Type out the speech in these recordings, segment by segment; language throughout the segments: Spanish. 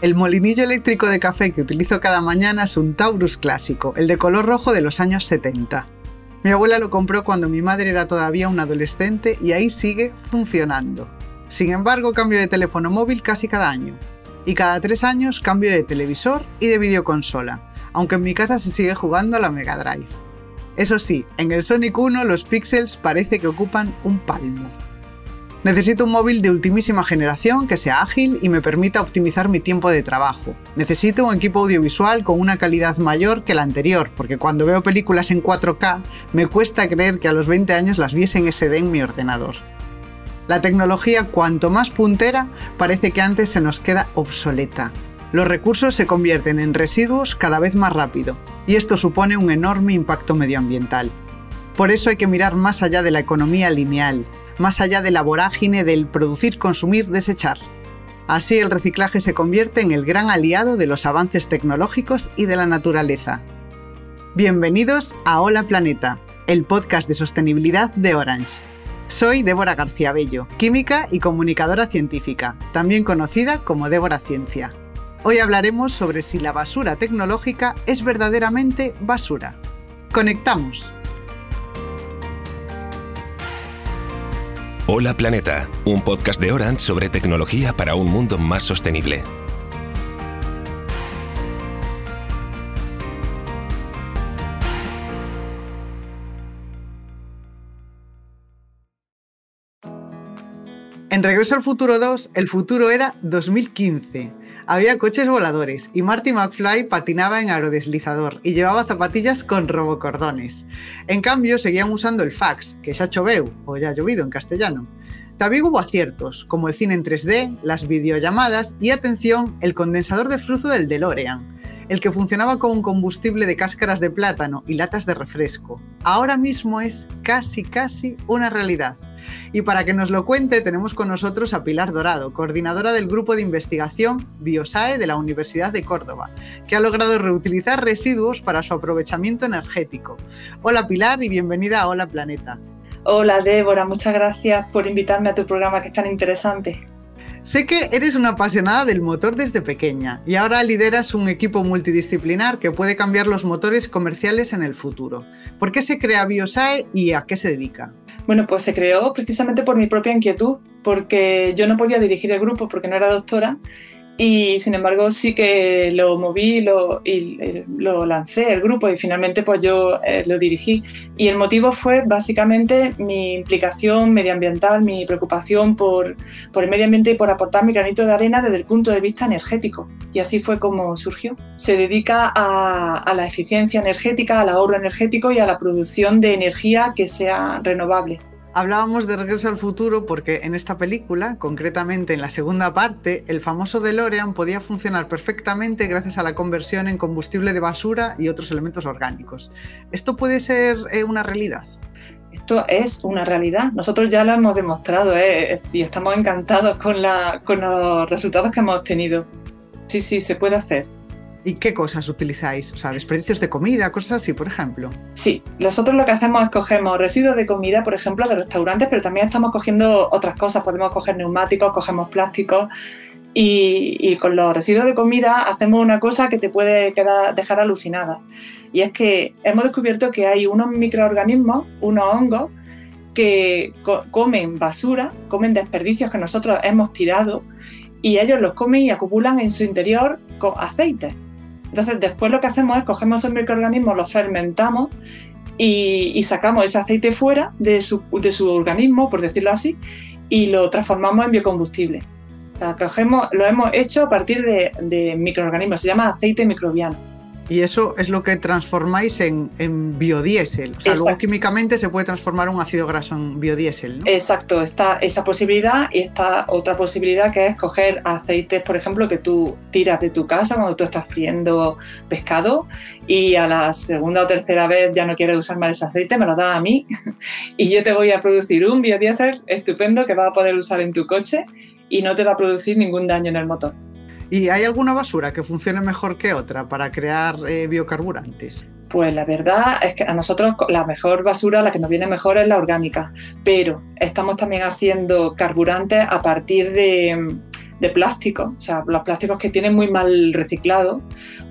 El molinillo eléctrico de café que utilizo cada mañana es un Taurus clásico, el de color rojo de los años 70. Mi abuela lo compró cuando mi madre era todavía un adolescente y ahí sigue funcionando. Sin embargo, cambio de teléfono móvil casi cada año. Y cada tres años cambio de televisor y de videoconsola, aunque en mi casa se sigue jugando a la Mega Drive. Eso sí, en el Sonic 1 los píxeles parece que ocupan un palmo. Necesito un móvil de ultimísima generación que sea ágil y me permita optimizar mi tiempo de trabajo. Necesito un equipo audiovisual con una calidad mayor que la anterior, porque cuando veo películas en 4K me cuesta creer que a los 20 años las viese en SD en mi ordenador. La tecnología cuanto más puntera parece que antes se nos queda obsoleta. Los recursos se convierten en residuos cada vez más rápido, y esto supone un enorme impacto medioambiental. Por eso hay que mirar más allá de la economía lineal, más allá de la vorágine del producir, consumir, desechar. Así el reciclaje se convierte en el gran aliado de los avances tecnológicos y de la naturaleza. Bienvenidos a Hola Planeta, el podcast de sostenibilidad de Orange. Soy Débora García Bello, química y comunicadora científica, también conocida como Débora Ciencia. Hoy hablaremos sobre si la basura tecnológica es verdaderamente basura. Conectamos. Hola Planeta, un podcast de Orange sobre tecnología para un mundo más sostenible. En Regreso al Futuro 2, el futuro era 2015 había coches voladores y Marty McFly patinaba en aerodeslizador y llevaba zapatillas con robocordones. En cambio, seguían usando el fax, que ha choveu, o ya ha llovido en castellano. También hubo aciertos, como el cine en 3D, las videollamadas y, atención, el condensador de flujo del DeLorean, el que funcionaba con un combustible de cáscaras de plátano y latas de refresco. Ahora mismo es casi, casi una realidad. Y para que nos lo cuente, tenemos con nosotros a Pilar Dorado, coordinadora del grupo de investigación Biosae de la Universidad de Córdoba, que ha logrado reutilizar residuos para su aprovechamiento energético. Hola Pilar y bienvenida a Hola Planeta. Hola Débora, muchas gracias por invitarme a tu programa que es tan interesante. Sé que eres una apasionada del motor desde pequeña y ahora lideras un equipo multidisciplinar que puede cambiar los motores comerciales en el futuro. ¿Por qué se crea Biosae y a qué se dedica? Bueno, pues se creó precisamente por mi propia inquietud, porque yo no podía dirigir el grupo porque no era doctora y sin embargo sí que lo moví lo, y eh, lo lancé el grupo y finalmente pues yo eh, lo dirigí y el motivo fue básicamente mi implicación medioambiental, mi preocupación por, por el medio ambiente y por aportar mi granito de arena desde el punto de vista energético y así fue como surgió. Se dedica a, a la eficiencia energética, al ahorro energético y a la producción de energía que sea renovable. Hablábamos de Regreso al Futuro porque en esta película, concretamente en la segunda parte, el famoso DeLorean podía funcionar perfectamente gracias a la conversión en combustible de basura y otros elementos orgánicos. ¿Esto puede ser eh, una realidad? Esto es una realidad. Nosotros ya lo hemos demostrado ¿eh? y estamos encantados con, con los resultados que hemos obtenido. Sí, sí, se puede hacer. ¿Y qué cosas utilizáis? O sea, desperdicios de comida, cosas así, por ejemplo. Sí, nosotros lo que hacemos es cogemos residuos de comida, por ejemplo, de restaurantes, pero también estamos cogiendo otras cosas. Podemos coger neumáticos, cogemos plásticos y, con los residuos de comida hacemos una cosa que te puede quedar, dejar alucinada. Y es que hemos descubierto que hay unos microorganismos, unos hongos, que comen basura, comen desperdicios que nosotros hemos tirado y ellos los comen y acumulan en su interior aceite. Entonces, después lo que hacemos es cogemos esos microorganismos, los fermentamos y, sacamos ese aceite fuera de su, de su, organismo, por decirlo así, y lo transformamos en biocombustible. cogemos, lo hemos hecho a partir de microorganismos, se llama aceite microbiano. Y eso es lo que transformáis en, biodiesel. O sea, luego químicamente se puede transformar un ácido graso en biodiesel. ¿no? Exacto, está esa posibilidad y está otra posibilidad que es coger aceites, por ejemplo, que tú tiras de tu casa cuando tú estás friendo pescado y a la segunda o tercera vez ya no quieres usar más ese aceite, me lo das a mí y yo te voy a producir un biodiesel estupendo que vas a poder usar en tu coche y no te va a producir ningún daño en el motor. ¿Y hay alguna basura que funcione mejor que otra para crear eh, biocarburantes? Pues la verdad es que a nosotros la mejor basura, la que nos viene mejor es la orgánica, pero estamos también haciendo carburantes a partir de, de plástico, o sea, los plásticos que tienen muy mal reciclado,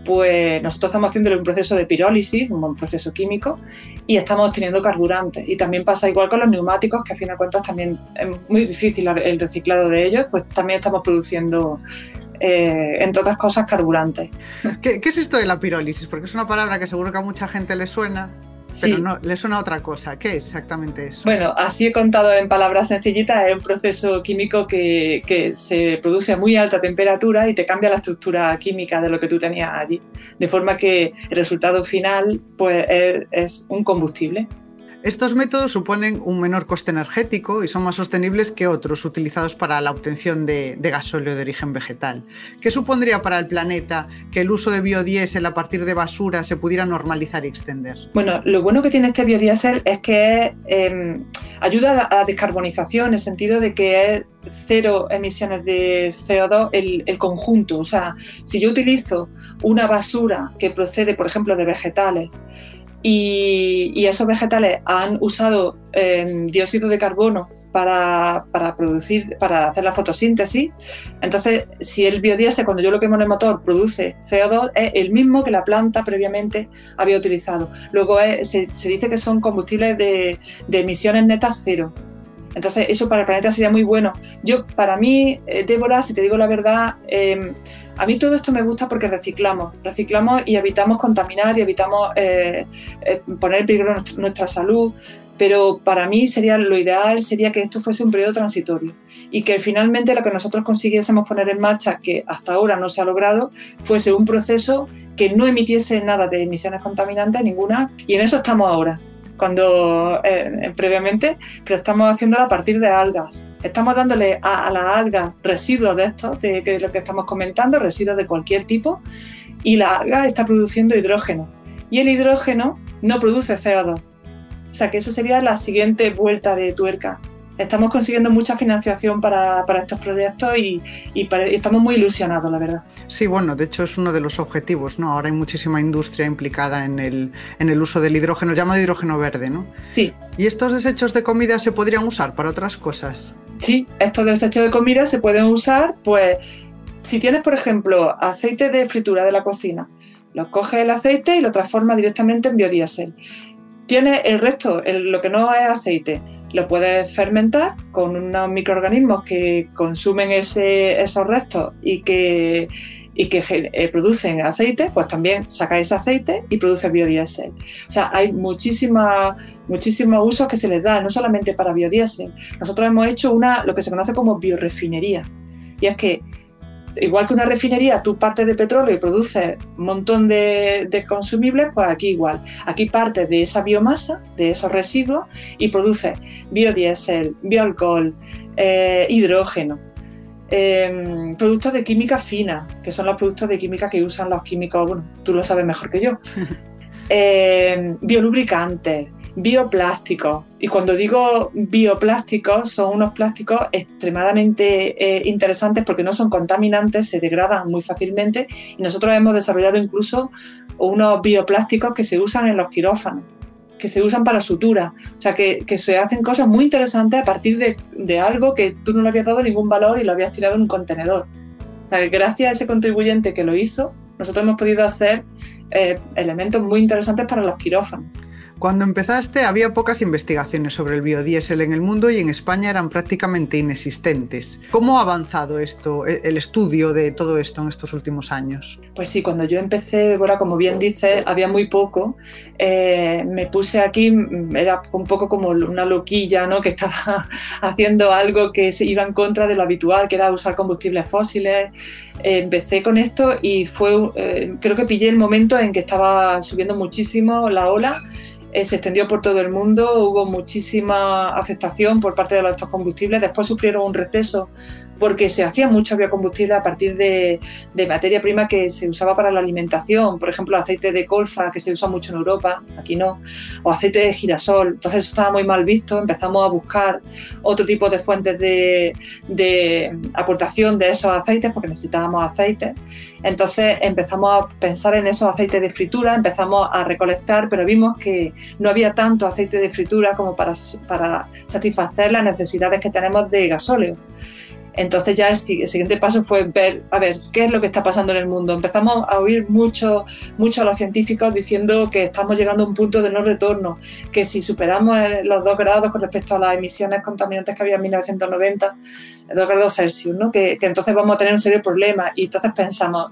pues nosotros estamos haciendo un proceso de pirólisis, un proceso químico, y estamos obteniendo carburantes. Y también pasa igual con los neumáticos, que a fin de cuentas también es muy difícil el reciclado de ellos, pues también estamos produciendo eh, entre otras cosas, carburantes. ¿Qué, ¿Qué, es esto de la pirólisis? Porque es una palabra que seguro que a mucha gente le suena, pero no, le suena otra cosa. ¿Qué es exactamente eso? Bueno, así he contado en palabras sencillitas, es un proceso químico que, que, se produce a muy alta temperatura y te cambia la estructura química de lo que tú tenías allí. De forma que el resultado final pues, es un combustible. Estos métodos suponen un menor coste energético y son más sostenibles que otros utilizados para la obtención de, gasóleo de origen vegetal. ¿Qué supondría para el planeta que el uso de biodiesel a partir de basura se pudiera normalizar y extender? Bueno, lo bueno que tiene este biodiesel es que em, ayuda a la descarbonización en el sentido de que es cero emisiones de CO2 el, el, conjunto. O sea, si yo utilizo una basura que procede, por ejemplo, de vegetales, y, esos vegetales han usado eh, dióxido de carbono para, producir, para hacer la fotosíntesis. Entonces, si el biodiesel, cuando yo lo quemo en el motor, produce CO2, es el mismo que la planta previamente había utilizado. Luego se, dice que son combustibles de, emisiones netas cero. Entonces, eso para el planeta sería muy bueno. Yo, para mí, eh, Débora, si te digo la verdad, em, a mí todo esto me gusta porque reciclamos, reciclamos y evitamos contaminar y evitamos eh, eh, poner en peligro nuestra, salud, pero para mí sería lo ideal sería que esto fuese un periodo transitorio y que finalmente lo que nosotros consiguiésemos poner en marcha, que hasta ahora no se ha logrado, fuese un proceso que no emitiese nada de emisiones contaminantes ninguna y en eso estamos ahora cuando eh, previamente, pero estamos haciéndolo a partir de algas. Estamos dándole a, las algas residuos de estos, de, lo que estamos comentando, residuos de cualquier tipo, y la alga está produciendo hidrógeno. Y el hidrógeno no produce CO2. O sea que eso sería la siguiente vuelta de tuerca estamos consiguiendo mucha financiación para, estos proyectos y, estamos muy ilusionados, la verdad. Sí, bueno, de hecho es uno de los objetivos, ¿no? Ahora hay muchísima industria implicada en el, en el uso del hidrógeno, llamado hidrógeno verde, ¿no? Sí. ¿Y estos desechos de comida se podrían usar para otras cosas? Sí, estos desechos de comida se pueden usar, pues, si tienes, por ejemplo, aceite de fritura de la cocina, lo coges el aceite y lo transformas directamente en biodiesel. Tienes el resto, lo que no es aceite, lo puedes fermentar con unos microorganismos que consumen esos restos y que, que eh, producen aceite, pues también saca ese aceite y produce biodiesel. O sea, hay muchísimos usos que se les da, no solamente para biodiesel. Nosotros hemos hecho una, lo que se conoce como biorefinería. Y es que igual que una refinería, tú partes de petróleo y produces un montón de, consumibles, pues aquí igual. Aquí partes de esa biomasa, de esos residuos, y produces biodiesel, bioalcohol, eh, hidrógeno. Em, productos de química fina, que son los productos de química que usan los químicos, bueno, tú lo sabes mejor que yo. Em, biolubricantes, bioplásticos. Y cuando digo bioplásticos, son unos plásticos extremadamente eh, interesantes porque no son contaminantes, se degradan muy fácilmente y nosotros hemos desarrollado incluso unos bioplásticos que se usan en los quirófanos que se usan para sutura, o sea que, se hacen cosas muy interesantes a partir de, algo que tú no le habías dado ningún valor y lo habías tirado en un contenedor. gracias a ese contribuyente que lo hizo, nosotros hemos podido hacer eh, elementos muy interesantes para los quirófanos. Cuando empezaste había pocas investigaciones sobre el biodiesel en el mundo y en España eran prácticamente inexistentes. ¿Cómo ha avanzado esto, e, el estudio de todo esto en estos últimos años? Pues sí, cuando yo empecé, Débora, como bien dices, había muy poco. Eh, me puse aquí, era un poco como una loquilla, ¿no? Que estaba haciendo algo que se iba en contra de lo habitual, que era usar combustibles fósiles. Eh, empecé con esto y fue, eh, creo que pillé el momento en que estaba subiendo muchísimo la ola eh, se extendió por todo el mundo, hubo muchísima aceptación por parte de estos combustibles, después sufrieron un receso porque se hacía mucho biocombustible a partir de, materia prima que se usaba para la alimentación, por ejemplo, aceite de colza, que se usa mucho en Europa, aquí no, o aceite de girasol. Entonces eso estaba muy mal visto, empezamos a buscar otro tipo de fuentes de, aportación de esos aceites porque necesitábamos aceite. Entonces empezamos a pensar en esos aceites de fritura, empezamos a recolectar, pero vimos que no había tanto aceite de fritura como para, para satisfacer las necesidades que tenemos de gasóleo. Entonces ya el, siguiente paso fue ver, a ver, qué es lo que está pasando en el mundo. Empezamos a oír mucho, mucho a los científicos diciendo que estamos llegando a un punto de no retorno, que si superamos eh, los dos grados con respecto a las emisiones contaminantes que había en 1990, 2 grados Celsius, ¿no? que, que entonces vamos a tener un serio problema. Y entonces pensamos,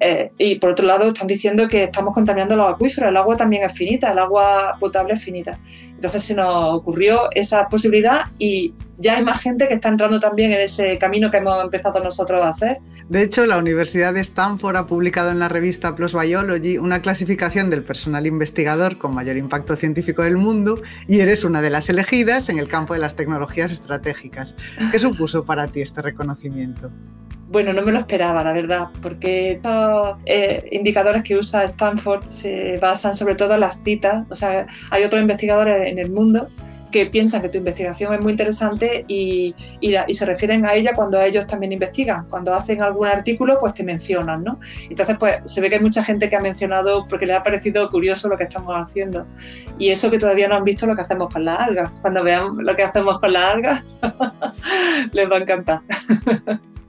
eh, y por otro lado, están diciendo que estamos contaminando los acuíferos. El agua también es finita, el agua potable es finita. Entonces se nos ocurrió esa posibilidad y ya hay más gente que está entrando también en ese camino que hemos empezado nosotros a hacer. De hecho, la Universidad de Stanford ha publicado en la revista PLOS Biology una clasificación del personal investigador con mayor impacto científico del mundo y eres una de las elegidas en el campo de las tecnologías estratégicas. ¿Qué supuso para ti este reconocimiento? Bueno, no me lo esperaba, la verdad, porque estos eh, indicadores que usa Stanford se basan sobre todo en las citas. O sea, hay otros investigadores en el mundo que piensan que tu investigación es muy interesante y, y, se refieren a ella cuando ellos también investigan. Cuando hacen algún artículo, pues te mencionan, ¿no? Entonces, pues se ve que hay mucha gente que ha mencionado porque le ha parecido curioso lo que estamos haciendo. Y eso que todavía no han visto lo que hacemos con las algas. Cuando vean lo que hacemos con las algas, les va a encantar.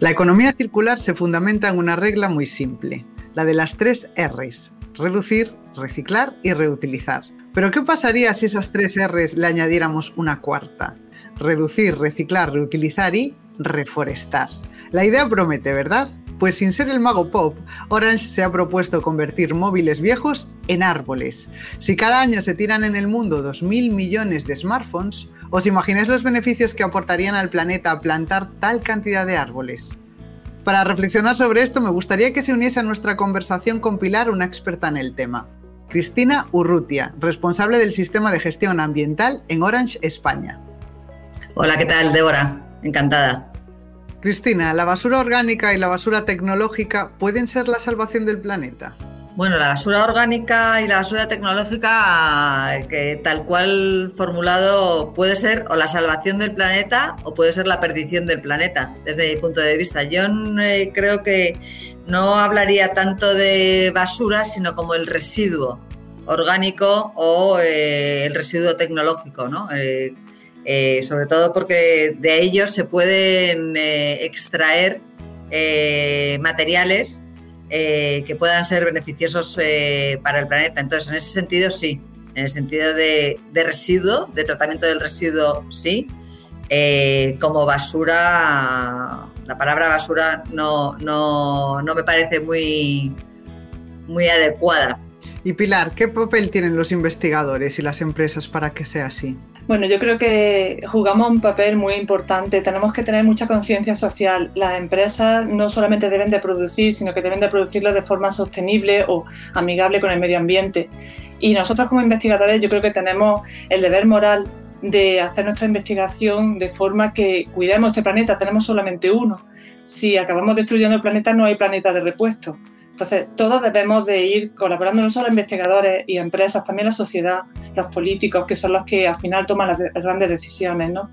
La economía circular se fundamenta en una regla muy simple, la de las tres Rs, reducir, reciclar y reutilizar. Pero ¿qué pasaría si esas tres Rs le añadiéramos una cuarta? Reducir, reciclar, reutilizar y reforestar. La idea promete, ¿verdad? Pues sin ser el mago pop, Orange se ha propuesto convertir móviles viejos en árboles. Si cada año se tiran en el mundo 2.000 millones de smartphones, ¿Os imagináis los beneficios que aportarían al planeta plantar tal cantidad de árboles? Para reflexionar sobre esto, me gustaría que se uniese a nuestra conversación con Pilar, una experta en el tema. Cristina Urrutia, responsable del sistema de gestión ambiental en Orange, España. Hola, ¿qué tal, Débora? Encantada. Cristina, ¿la basura orgánica y la basura tecnológica pueden ser la salvación del planeta? Bueno, la basura orgánica y la basura tecnológica, que tal cual formulado puede ser o la salvación del planeta o puede ser la perdición del planeta, desde mi punto de vista. Yo eh, creo que no hablaría tanto de basura, sino como el residuo orgánico o eh, el residuo tecnológico, ¿no? Eh, sobre todo porque de ellos se pueden extraer materiales eh, que puedan ser beneficiosos eh, para el planeta. Entonces, en ese sentido, sí. En el sentido de, residuo, de tratamiento del residuo, sí. Eh, como basura, la palabra basura no, no, no me parece muy, muy adecuada. Y Pilar, ¿qué papel tienen los investigadores y las empresas para que sea así? Bueno, yo creo que jugamos un papel muy importante. Tenemos que tener mucha conciencia social. Las empresas no solamente deben de producir, sino que deben de producirlo de forma sostenible o amigable con el medio ambiente. Y nosotros como investigadores yo creo que tenemos el deber moral de hacer nuestra investigación de forma que cuidemos este planeta. Tenemos solamente uno. Si acabamos destruyendo el planeta no hay planeta de repuesto. Entonces, todos debemos de ir colaborando, no solo investigadores y empresas, también la sociedad, los políticos, que son los que al final toman las grandes decisiones, ¿no?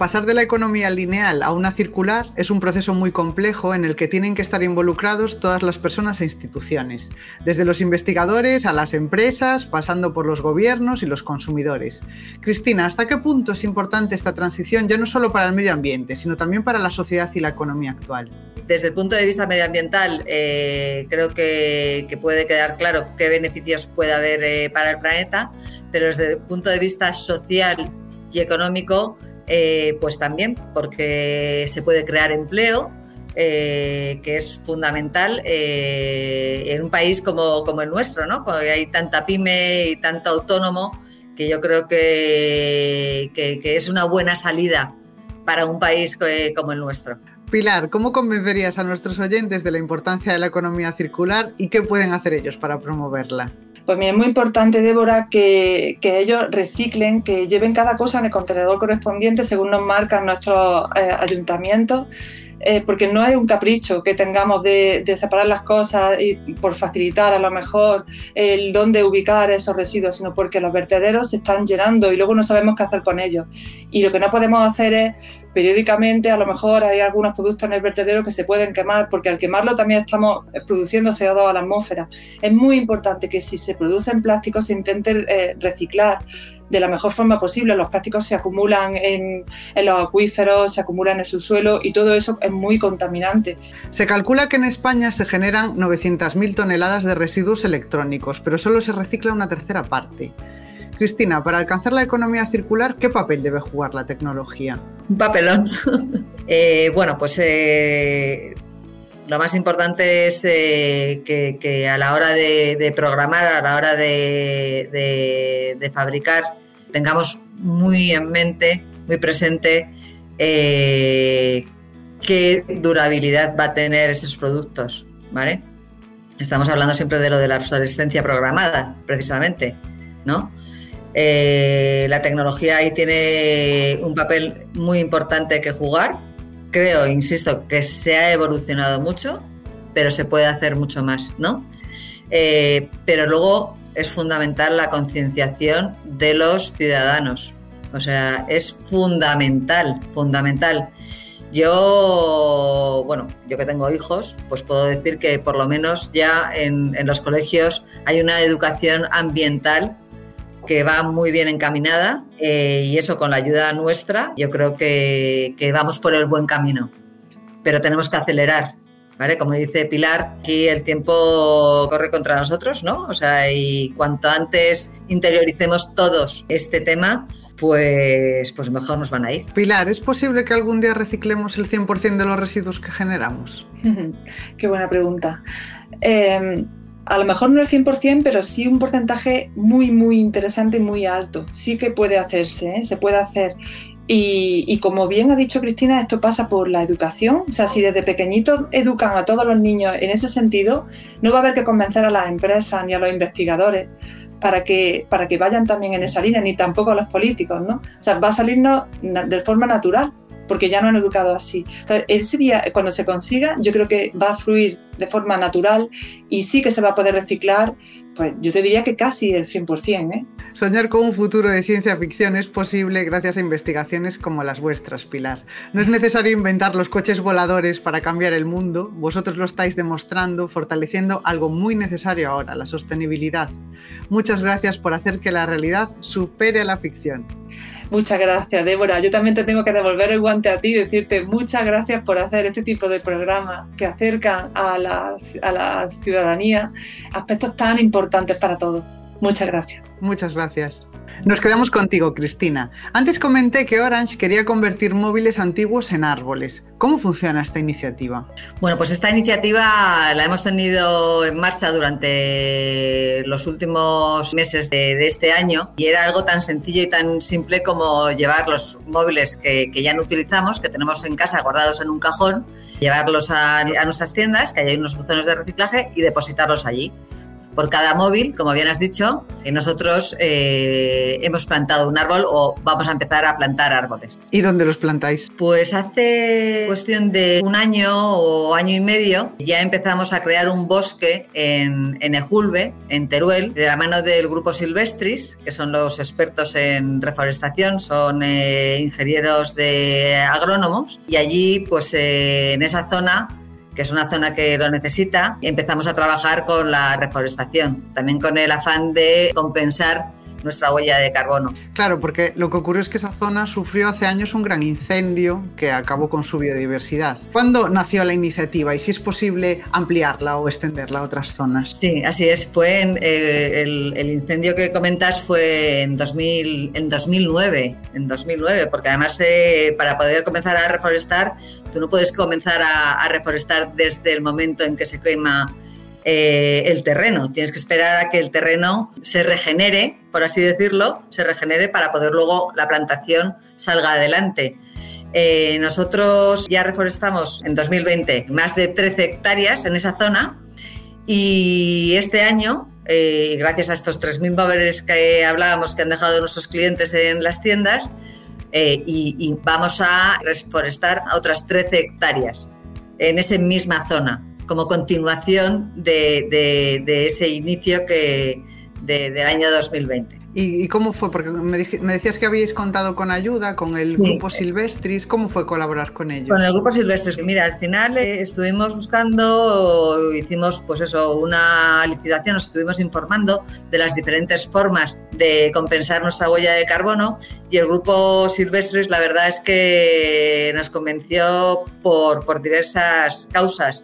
Pasar de la economía lineal a una circular es un proceso muy complejo en el que tienen que estar involucrados todas las personas e instituciones, desde los investigadores a las empresas, pasando por los gobiernos y los consumidores. Cristina, ¿hasta qué punto es importante esta transición ya no solo para el medio ambiente, sino también para la sociedad y la economía actual? Desde el punto de vista medioambiental, eh, creo que, puede quedar claro qué beneficios puede haber eh, para el planeta, pero desde el punto de vista social y económico, eh, pues también porque se puede crear empleo, eh, que es fundamental eh, en un país como, el nuestro, ¿no? Cuando hay tanta pyme y tanto autónomo, que yo creo que, que es una buena salida para un país como el nuestro. Pilar, ¿cómo convencerías a nuestros oyentes de la importancia de la economía circular y qué pueden hacer ellos para promoverla? Pues es muy importante, Débora, que, ellos reciclen, que lleven cada cosa en el contenedor correspondiente según nos marcan nuestros eh, ayuntamientos eh, porque no es un capricho que tengamos de, separar las cosas y por facilitar a lo mejor el dónde ubicar esos residuos, sino porque los vertederos se están llenando y luego no sabemos qué hacer con ellos. Y lo que no podemos hacer es periódicamente, a lo mejor hay algunos productos en el vertedero que se pueden quemar, porque al quemarlo también estamos produciendo CO2 a la atmósfera. Es muy importante que si se producen plásticos se intente eh, reciclar de la mejor forma posible. Los plásticos se acumulan en, los acuíferos, se acumulan en el subsuelo y todo eso es muy contaminante. Se calcula que en España se generan 900.000 toneladas de residuos electrónicos, pero solo se recicla una tercera parte. Cristina, para alcanzar la economía circular, ¿qué papel debe jugar la tecnología? Un papelón. Eh, bueno, pues eh, lo más importante es eh, que, a la hora de, programar, a la hora de, fabricar, tengamos muy en mente, muy presente qué durabilidad va a tener esos productos, ¿vale? Estamos hablando siempre de lo de la obsolescencia programada, precisamente, ¿no? Eh, la tecnología ahí tiene un papel muy importante que jugar. Creo, insisto, que se ha evolucionado mucho, pero se puede hacer mucho más, ¿no? Eh, pero luego es fundamental la concienciación de los ciudadanos. O sea, es fundamental, fundamental. Yo, bueno, yo que tengo hijos, pues puedo decir que por lo menos ya en los colegios hay una educación ambiental que va muy bien encaminada eh, y eso con la ayuda nuestra yo creo que, vamos por el buen camino. Pero tenemos que acelerar, ¿vale? Como dice Pilar, aquí el tiempo corre contra nosotros, ¿no? O sea, y cuanto antes interioricemos todos este tema, pues, pues mejor nos van a ir. Pilar, ¿es posible que algún día reciclemos el 100% de los residuos que generamos? Qué buena pregunta. Eh, a lo mejor no el 100%, pero sí un porcentaje muy, muy interesante y muy alto. Sí que puede hacerse, ¿eh? se puede hacer. Y, como bien ha dicho Cristina, esto pasa por la educación. O sea, si desde pequeñitos educan a todos los niños en ese sentido, no va a haber que convencer a las empresas ni a los investigadores para que, para que vayan también en esa línea, ni tampoco a los políticos, ¿no? O sea, va a salirnos de forma natural porque ya no han educado así. Entonces, ese día, cuando se consiga, yo creo que va a fluir de forma natural y sí que se va a poder reciclar, pues yo te diría que casi el 100%. ¿eh? Soñar con un futuro de ciencia ficción es posible gracias a investigaciones como las vuestras, Pilar. No es necesario inventar los coches voladores para cambiar el mundo, vosotros lo estáis demostrando, fortaleciendo algo muy necesario ahora, la sostenibilidad. Muchas gracias por hacer que la realidad supere a la ficción. Muchas gracias, Débora. Yo también te tengo que devolver el guante a ti y decirte muchas gracias por hacer este tipo de programas que acercan a la, a la ciudadanía aspectos tan importantes para todos. Muchas gracias. Muchas gracias. Nos quedamos contigo, Cristina. Antes comenté que Orange quería convertir móviles antiguos en árboles. ¿Cómo funciona esta iniciativa? Bueno, pues esta iniciativa la hemos tenido en marcha durante los últimos meses de, este año y era algo tan sencillo y tan simple como llevar los móviles que, ya no utilizamos, que tenemos en casa guardados en un cajón, llevarlos a, a nuestras tiendas, que hay unos buzones de reciclaje, y depositarlos allí por cada móvil, como bien has dicho, nosotros eh, hemos plantado un árbol o vamos a empezar a plantar árboles. ¿Y dónde los plantáis? Pues hace cuestión de un año o año y medio ya empezamos a crear un bosque en, en Ejulbe, en Teruel, de la mano del grupo Silvestris, que son los expertos en reforestación, son eh, ingenieros de agrónomos, y allí, pues eh, en esa zona, que es una zona que lo necesita, empezamos a trabajar con la reforestación, también con el afán de compensar nuestra huella de carbono. Claro, porque lo que ocurrió es que esa zona sufrió hace años un gran incendio que acabó con su biodiversidad. ¿Cuándo nació la iniciativa y si es posible ampliarla o extenderla a otras zonas? Sí, así es. Fue en, eh, el, incendio que comentas fue en, 2000, en 2009, en 2009, porque además eh, para poder comenzar a reforestar, tú no puedes comenzar a reforestar desde el momento en que se quema eh, el terreno. Tienes que esperar a que el terreno se regenere, por así decirlo, se regenere para poder luego la plantación salga adelante. Eh, nosotros ya reforestamos en 2020 más de 13 hectáreas en esa zona y este año, eh, gracias a estos 3.000 móviles que hablábamos que han dejado nuestros clientes en las tiendas, y, y, vamos a reforestar otras 13 hectáreas en esa misma zona como continuación de, ese inicio que, del año 2020. ¿Y, cómo fue? Porque me, decías que habíais contado con ayuda, con el Grupo Silvestris. ¿Cómo fue colaborar con ellos? Con el Grupo Silvestris. Mira, al final eh, estuvimos buscando, hicimos pues eso, una licitación, nos estuvimos informando de las diferentes formas de compensar nuestra huella de carbono y el Grupo Silvestris la verdad es que nos convenció por, por diversas causas.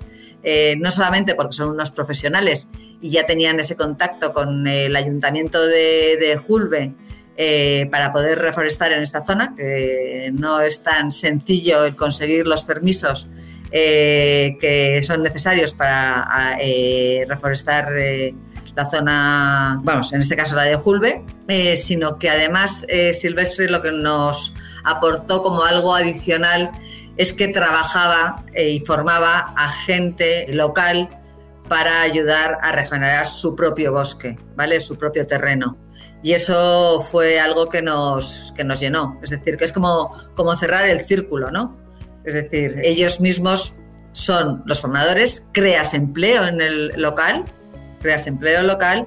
Eh, no solamente porque son unos profesionales y ya tenían ese contacto con el ayuntamiento de, de Julve eh, para poder reforestar en esta zona, que no es tan sencillo el conseguir los permisos eh, que son necesarios para reforestar la zona, vamos, en este caso la de Julve, sino que además Silvestre lo que nos aportó como algo adicional es que trabajaba eh, y formaba a gente local para ayudar a regenerar su propio bosque, ¿vale? Su propio terreno. Y eso fue algo que nos, que nos llenó. Es decir, que es como, como cerrar el círculo, ¿no? Es decir, ellos mismos son los formadores, creas empleo en el local, creas empleo local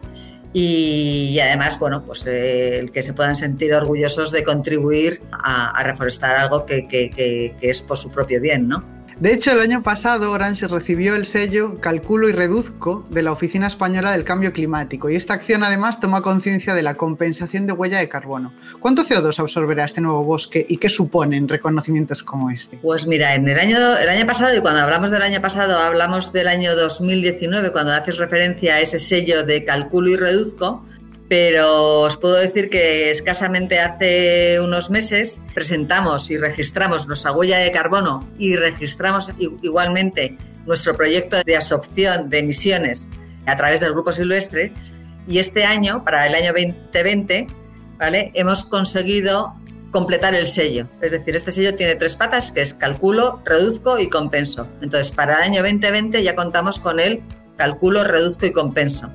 y, además, bueno, pues eh, el que se puedan sentir orgullosos de contribuir a, reforestar algo que, que, es por su propio bien, ¿no? De hecho, el año pasado Orange recibió el sello Calculo y Reduzco de la Oficina Española del Cambio Climático y esta acción además toma conciencia de la compensación de huella de carbono. ¿Cuánto CO2 absorberá este nuevo bosque y qué suponen reconocimientos como este? Pues mira, en el año, el año pasado, y cuando hablamos del año pasado, hablamos del año 2019, cuando haces referencia a ese sello de Calculo y Reduzco, pero os puedo decir que escasamente hace unos meses presentamos y registramos nuestra huella de carbono y registramos igualmente nuestro proyecto de absorción de emisiones a través del Grupo Silvestre y este año, para el año 2020, ¿vale? hemos conseguido completar el sello. Es decir, este sello tiene tres patas, que es calculo, reduzco y compenso. Entonces, para el año 2020 ya contamos con el calculo, reduzco y compenso.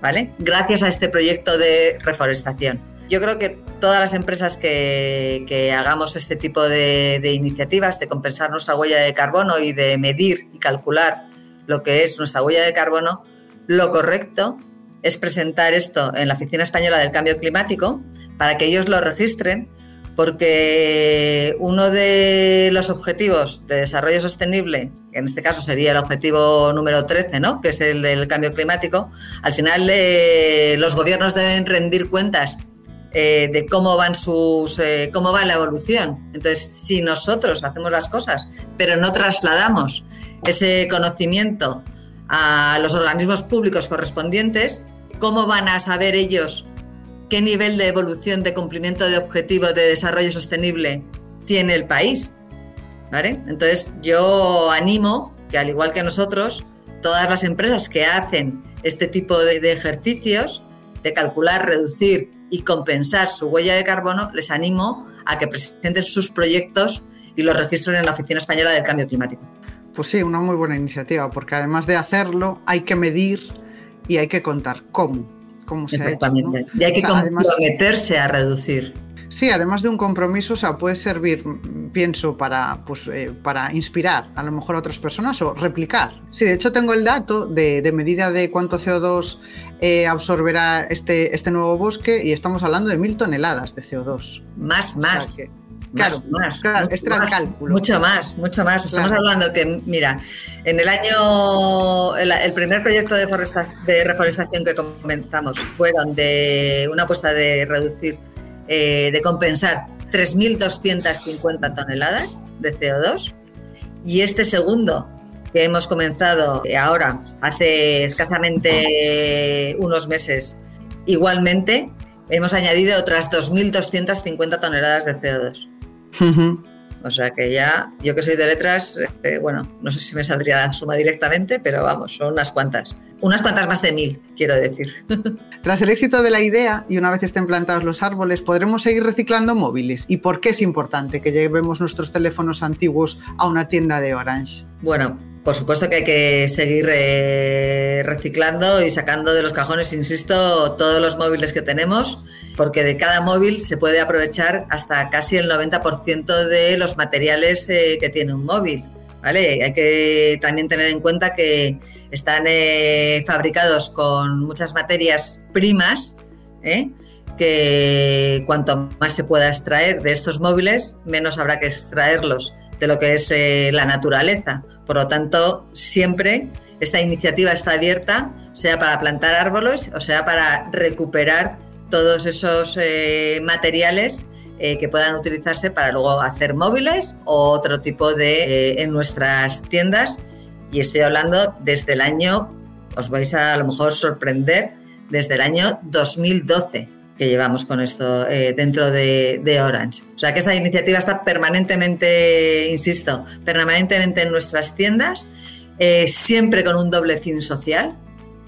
¿Vale? Gracias a este proyecto de reforestación. Yo creo que todas las empresas que, hagamos este tipo de, iniciativas, de compensar nuestra huella de carbono y de medir y calcular lo que es nuestra huella de carbono, lo correcto es presentar esto en la Oficina Española del Cambio Climático para que ellos lo registren porque uno de los objetivos de desarrollo sostenible, que en este caso sería el objetivo número 13, ¿no? que es el del cambio climático, al final eh, los gobiernos deben rendir cuentas eh, de cómo van sus eh, cómo va la evolución. Entonces, si nosotros hacemos las cosas, pero no trasladamos ese conocimiento a los organismos públicos correspondientes, ¿cómo van a saber ellos qué nivel de evolución de cumplimiento de objetivos de desarrollo sostenible tiene el país. ¿Vale? Entonces yo animo que al igual que nosotros, todas las empresas que hacen este tipo de, ejercicios, de calcular, reducir y compensar su huella de carbono, les animo a que presenten sus proyectos y los registren en la Oficina Española del Cambio Climático. Pues sí, una muy buena iniciativa, porque además de hacerlo hay que medir y hay que contar cómo cómo se ha hecho. Y hay que comprometerse a reducir. Sí, además de un compromiso, o sea, puede servir, pienso, para, pues, eh, para inspirar a lo mejor a otras personas o replicar. Sí, de hecho tengo el dato de, medida de cuánto CO2 eh, absorberá este, este nuevo bosque y estamos hablando de mil toneladas de CO2. Más, más. Claro, más, claro, cálculo. Mucho más, mucho más. Estamos hablando que, mira, en el año, el, primer proyecto de, de, reforestación que comenzamos fueron de una apuesta de reducir, eh, de compensar 3.250 toneladas de CO2. Y este segundo, que hemos comenzado ahora, hace escasamente unos meses, igualmente, hemos añadido otras 2.250 toneladas de CO2. O sea que ya, yo que soy de letras, eh, bueno, no sé si me saldría la suma directamente, pero vamos, son unas cuantas. Unas cuantas más de mil, quiero decir. Tras el éxito de la idea y una vez estén plantados los árboles, podremos seguir reciclando móviles. ¿Y por qué es importante que llevemos nuestros teléfonos antiguos a una tienda de Orange? Bueno, por supuesto que hay que seguir eh, reciclando y sacando de los cajones, insisto, todos los móviles que tenemos, porque de cada móvil se puede aprovechar hasta casi el 90% de los materiales eh, que tiene un móvil. ¿vale? Hay que también tener en cuenta que están eh, fabricados con muchas materias primas que cuanto más se pueda extraer de estos móviles, menos habrá que extraerlos de lo que es eh, la naturaleza. Por lo tanto, siempre esta iniciativa está abierta, sea para plantar árboles o sea para recuperar todos esos eh, materiales eh, que puedan utilizarse para luego hacer móviles o otro tipo de en nuestras tiendas. Y estoy hablando desde el año, os vais a, a lo mejor sorprender, desde el año 2012 que llevamos con esto eh, dentro de, Orange. O sea que esta iniciativa está permanentemente, insisto, permanentemente en nuestras tiendas, eh, siempre con un doble fin social.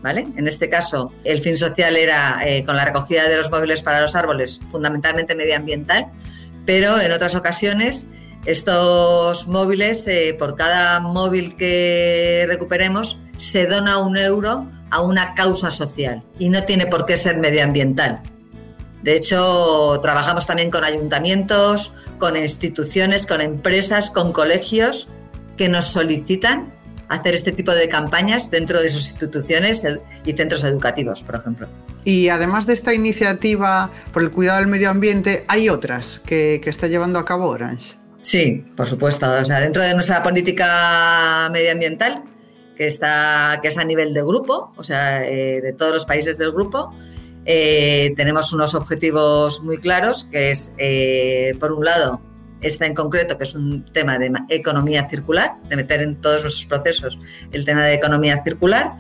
¿Vale? En este caso, el fin social era eh, con la recogida de los móviles para los árboles, fundamentalmente medioambiental, pero en otras ocasiones estos móviles, por cada móvil que recuperemos, se dona un euro a una causa social y no tiene por qué ser medioambiental. De hecho, trabajamos también con ayuntamientos, con instituciones, con empresas, con colegios que nos solicitan hacer este tipo de campañas dentro de sus instituciones y centros educativos, por ejemplo. Y además de esta iniciativa por el cuidado del medio ambiente, ¿hay otras que, está llevando a cabo Orange? Sí, por supuesto. O sea, dentro de nuestra política medioambiental, que, está, que es a nivel de grupo, o sea, eh, de todos los países del grupo, eh, tenemos unos objetivos muy claros, que es, eh, por un lado, esta en concreto, que es un tema de economía circular, de meter en todos nuestros procesos el tema de economía circular.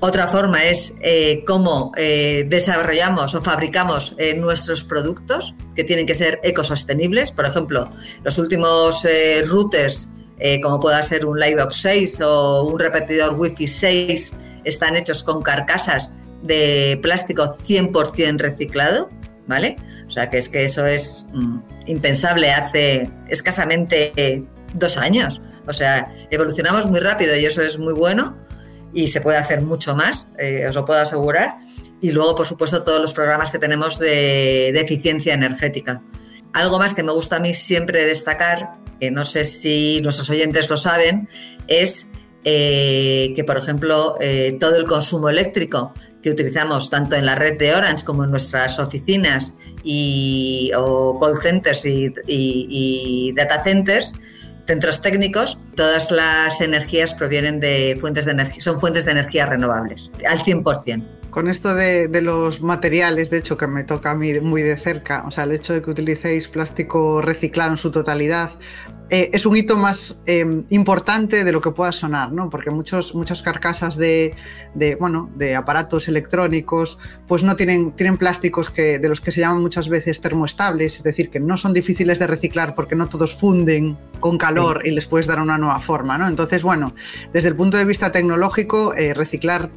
Otra forma es eh, cómo desarrollamos o fabricamos nuestros productos, que tienen que ser ecosostenibles. Por ejemplo, los últimos routers, como pueda ser un Livebox 6 o un repetidor Wi-Fi 6, están hechos con carcasas de plástico 100% reciclado, ¿vale? O sea, que es que eso es mm, impensable hace escasamente dos años. O sea, evolucionamos muy rápido y eso es muy bueno y se puede hacer mucho más, eh, os lo puedo asegurar. Y luego, por supuesto, todos los programas que tenemos de, eficiencia energética. Algo más que me gusta a mí siempre destacar, que no sé si nuestros oyentes lo saben, es eh, que, por ejemplo, eh, todo el consumo eléctrico que utilizamos tanto en la red de Orange como en nuestras oficinas y, o call centers y, data centers, centros técnicos, todas las energías provienen de fuentes de energía, son fuentes de energía renovables, al 100% con esto de, de, los materiales, de hecho, que me toca a mí muy de cerca, o sea, el hecho de que utilicéis plástico reciclado en su totalidad, eh, es un hito más em, importante de lo que pueda sonar, ¿no? Porque muchos, muchas carcasas de, bueno, de aparatos electrónicos pues no tienen, tienen plásticos que, de los que se llaman muchas veces termoestables, es decir, que no son difíciles de reciclar porque no todos funden con calor y les puedes dar una nueva forma, ¿no? Entonces, bueno, desde el punto de vista tecnológico, eh, reciclar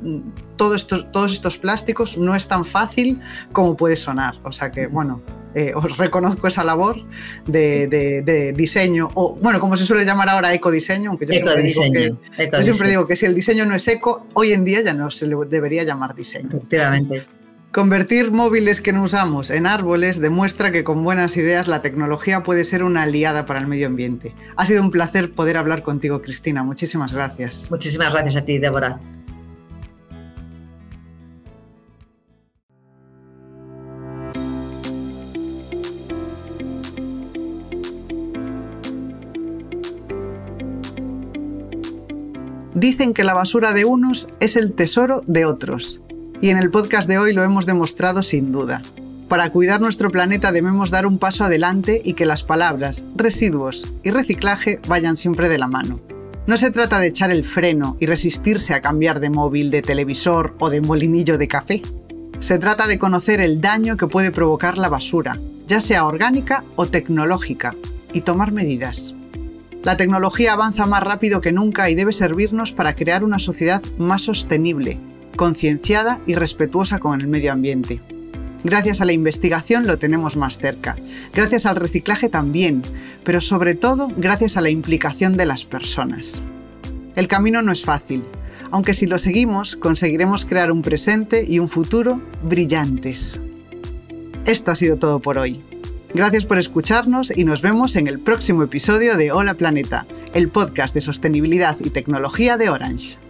todo todos estos plásticos no es tan fácil como puede sonar. O sea que, bueno, eh, os reconozco esa labor de, diseño, o bueno, como se suele llamar ahora ecodiseño, aunque yo, siempre, digo que, si el diseño no es eco, hoy en día ya no se le debería llamar diseño. Efectivamente. Convertir móviles que no usamos en árboles demuestra que con buenas ideas la tecnología puede ser una aliada para el medio ambiente. Ha sido un placer poder hablar contigo, Cristina. Muchísimas gracias. Muchísimas gracias a ti, Débora. Dicen que la basura de unos es el tesoro de otros. Y en el podcast de hoy lo hemos demostrado sin duda. Para cuidar nuestro planeta debemos dar un paso adelante y que las palabras residuos y reciclaje vayan siempre de la mano. No se trata de echar el freno y resistirse a cambiar de móvil, de televisor o de molinillo de café. Se trata de conocer el daño que puede provocar la basura, ya sea orgánica o tecnológica, y tomar medidas. La tecnología avanza más rápido que nunca y debe servirnos para crear una sociedad más sostenible, concienciada y respetuosa con el medio ambiente. Gracias a la investigación lo tenemos más cerca, gracias al reciclaje también, pero sobre todo gracias a la implicación de las personas. El camino no es fácil, aunque si lo seguimos conseguiremos crear un presente y un futuro brillantes. Esto ha sido todo por hoy. Gracias por escucharnos y nos vemos en el próximo episodio de Hola Planeta, el podcast de sostenibilidad y tecnología de Orange.